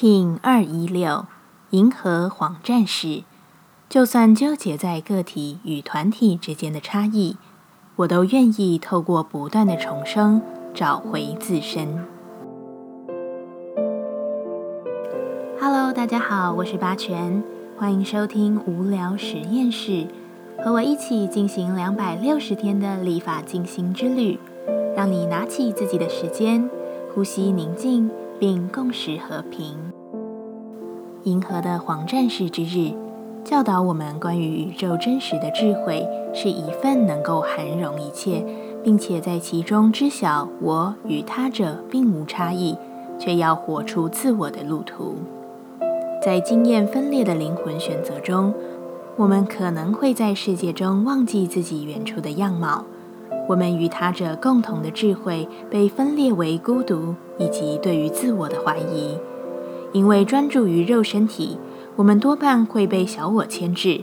King 二一六，银河黄战士。就算纠结在个体与团体之间的差异，我都愿意透过不断的重生，找回自身。Hello，大家好，我是八全，欢迎收听无聊实验室，和我一起进行两百六十天的立法进行之旅，让你拿起自己的时间，呼吸宁静。并共识和平。银河的黄战士之日，教导我们关于宇宙真实的智慧，是一份能够涵容一切，并且在其中知晓我与他者并无差异，却要活出自我的路途。在经验分裂的灵魂选择中，我们可能会在世界中忘记自己原初的样貌。我们与他者共同的智慧被分裂为孤独以及对于自我的怀疑，因为专注于肉身体，我们多半会被小我牵制，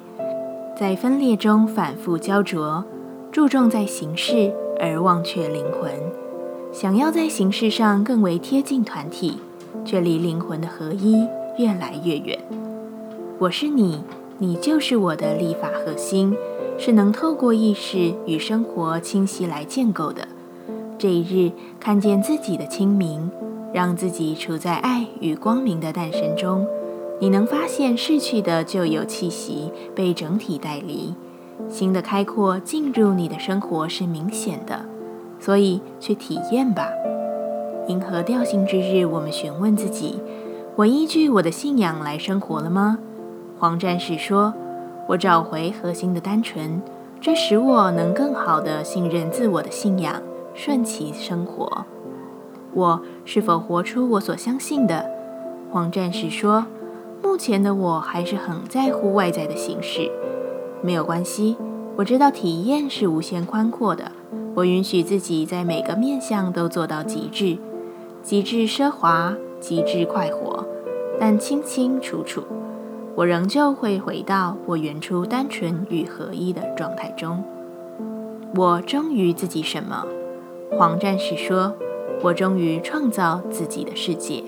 在分裂中反复焦灼，注重在形式而忘却灵魂，想要在形式上更为贴近团体，却离灵魂的合一越来越远。我是你，你就是我的立法核心。是能透过意识与生活清晰来建构的。这一日，看见自己的清明，让自己处在爱与光明的诞生中，你能发现逝去的旧有气息被整体带离，新的开阔进入你的生活是明显的。所以，去体验吧。银河调性之日，我们询问自己：我依据我的信仰来生活了吗？黄战士说。我找回核心的单纯，这使我能更好地信任自我的信仰，顺其生活。我是否活出我所相信的？黄战士说：“目前的我还是很在乎外在的形式。没有关系，我知道体验是无限宽阔的。我允许自己在每个面向都做到极致，极致奢华，极致快活，但清清楚楚。”我仍旧会回到我原初单纯与合一的状态中。我忠于自己什么？黄战士说：“我忠于创造自己的世界。”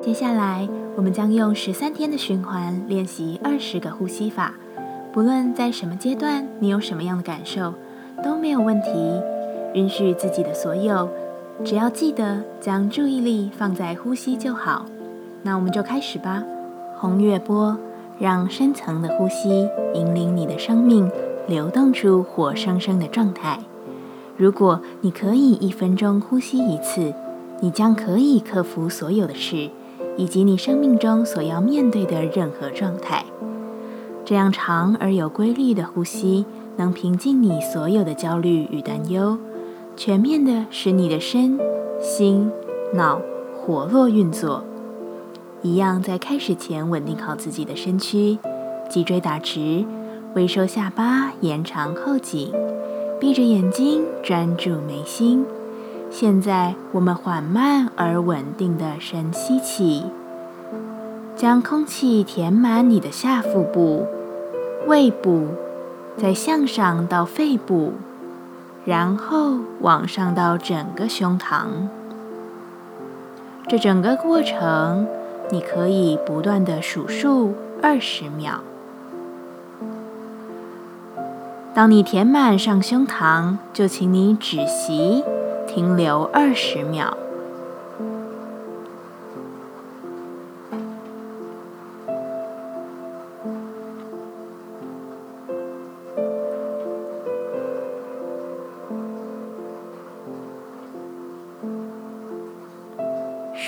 接下来，我们将用十三天的循环练习二十个呼吸法。不论在什么阶段，你有什么样的感受，都没有问题。允许自己的所有，只要记得将注意力放在呼吸就好。那我们就开始吧。红月波，让深层的呼吸引领你的生命流动出活生生的状态。如果你可以一分钟呼吸一次，你将可以克服所有的事，以及你生命中所要面对的任何状态。这样长而有规律的呼吸，能平静你所有的焦虑与担忧。全面的使你的身心脑活络运作，一样在开始前稳定好自己的身躯，脊椎打直，微收下巴，延长后颈，闭着眼睛专注眉心。现在我们缓慢而稳定的深吸气，将空气填满你的下腹部、胃部，再向上到肺部。然后往上到整个胸膛，这整个过程你可以不断的数数二十秒。当你填满上胸膛，就请你止息，停留二十秒。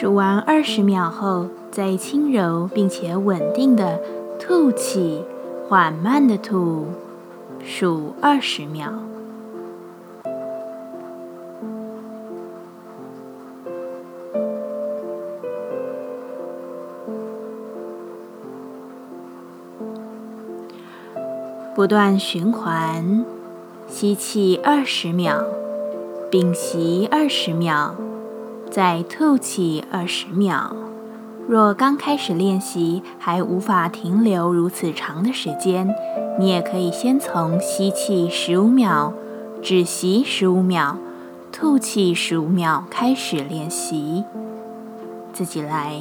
数完二十秒后，再轻柔并且稳定的吐气，缓慢的吐，数二十秒。不断循环，吸气二十秒，屏息二十秒。再吐气二十秒，若刚开始练习还无法停留如此长的时间，你也可以先从吸气十五秒、止息十五秒、吐气十五秒开始练习，自己来。